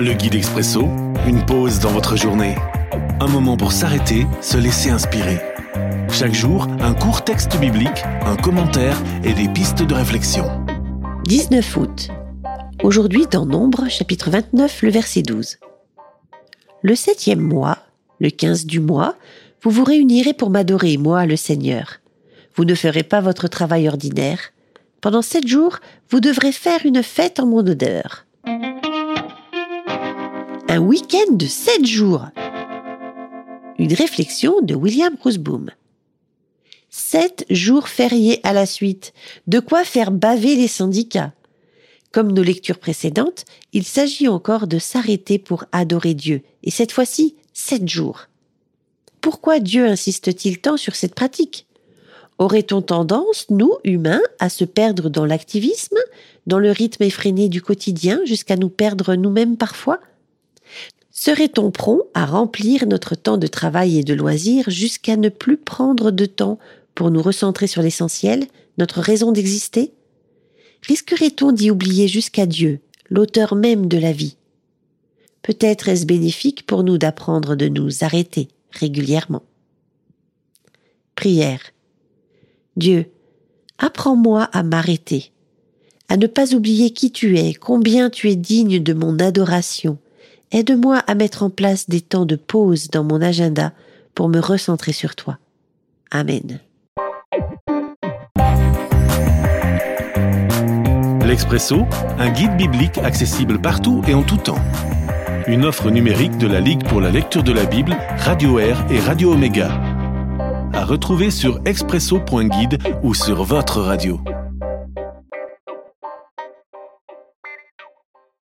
Le guide expresso, une pause dans votre journée. Un moment pour s'arrêter, se laisser inspirer. Chaque jour, un court texte biblique, un commentaire et des pistes de réflexion. 19 août. Aujourd'hui dans Nombre, chapitre 29, le verset 12. Le septième mois, le 15 du mois, vous vous réunirez pour m'adorer, moi, le Seigneur. Vous ne ferez pas votre travail ordinaire. Pendant sept jours, vous devrez faire une fête en mon odeur. Un week-end de sept jours. Une réflexion de William Roosboom. Sept jours fériés à la suite. De quoi faire baver les syndicats. Comme nos lectures précédentes, il s'agit encore de s'arrêter pour adorer Dieu, et cette fois-ci, sept jours. Pourquoi Dieu insiste-t-il tant sur cette pratique? Aurait-on tendance, nous, humains, à se perdre dans l'activisme, dans le rythme effréné du quotidien, jusqu'à nous perdre nous-mêmes parfois? Serait-on prompt à remplir notre temps de travail et de loisirs jusqu'à ne plus prendre de temps pour nous recentrer sur l'essentiel, notre raison d'exister? Risquerait-on d'y oublier jusqu'à Dieu, l'auteur même de la vie? Peut-être est-ce bénéfique pour nous d'apprendre de nous arrêter régulièrement. Prière. Dieu, apprends-moi à m'arrêter, à ne pas oublier qui tu es, combien tu es digne de mon adoration. Aide-moi à mettre en place des temps de pause dans mon agenda pour me recentrer sur toi. Amen. L'Expresso, un guide biblique accessible partout et en tout temps. Une offre numérique de la Ligue pour la lecture de la Bible, Radio Air et Radio Omega à retrouver sur expresso.guide ou sur votre radio.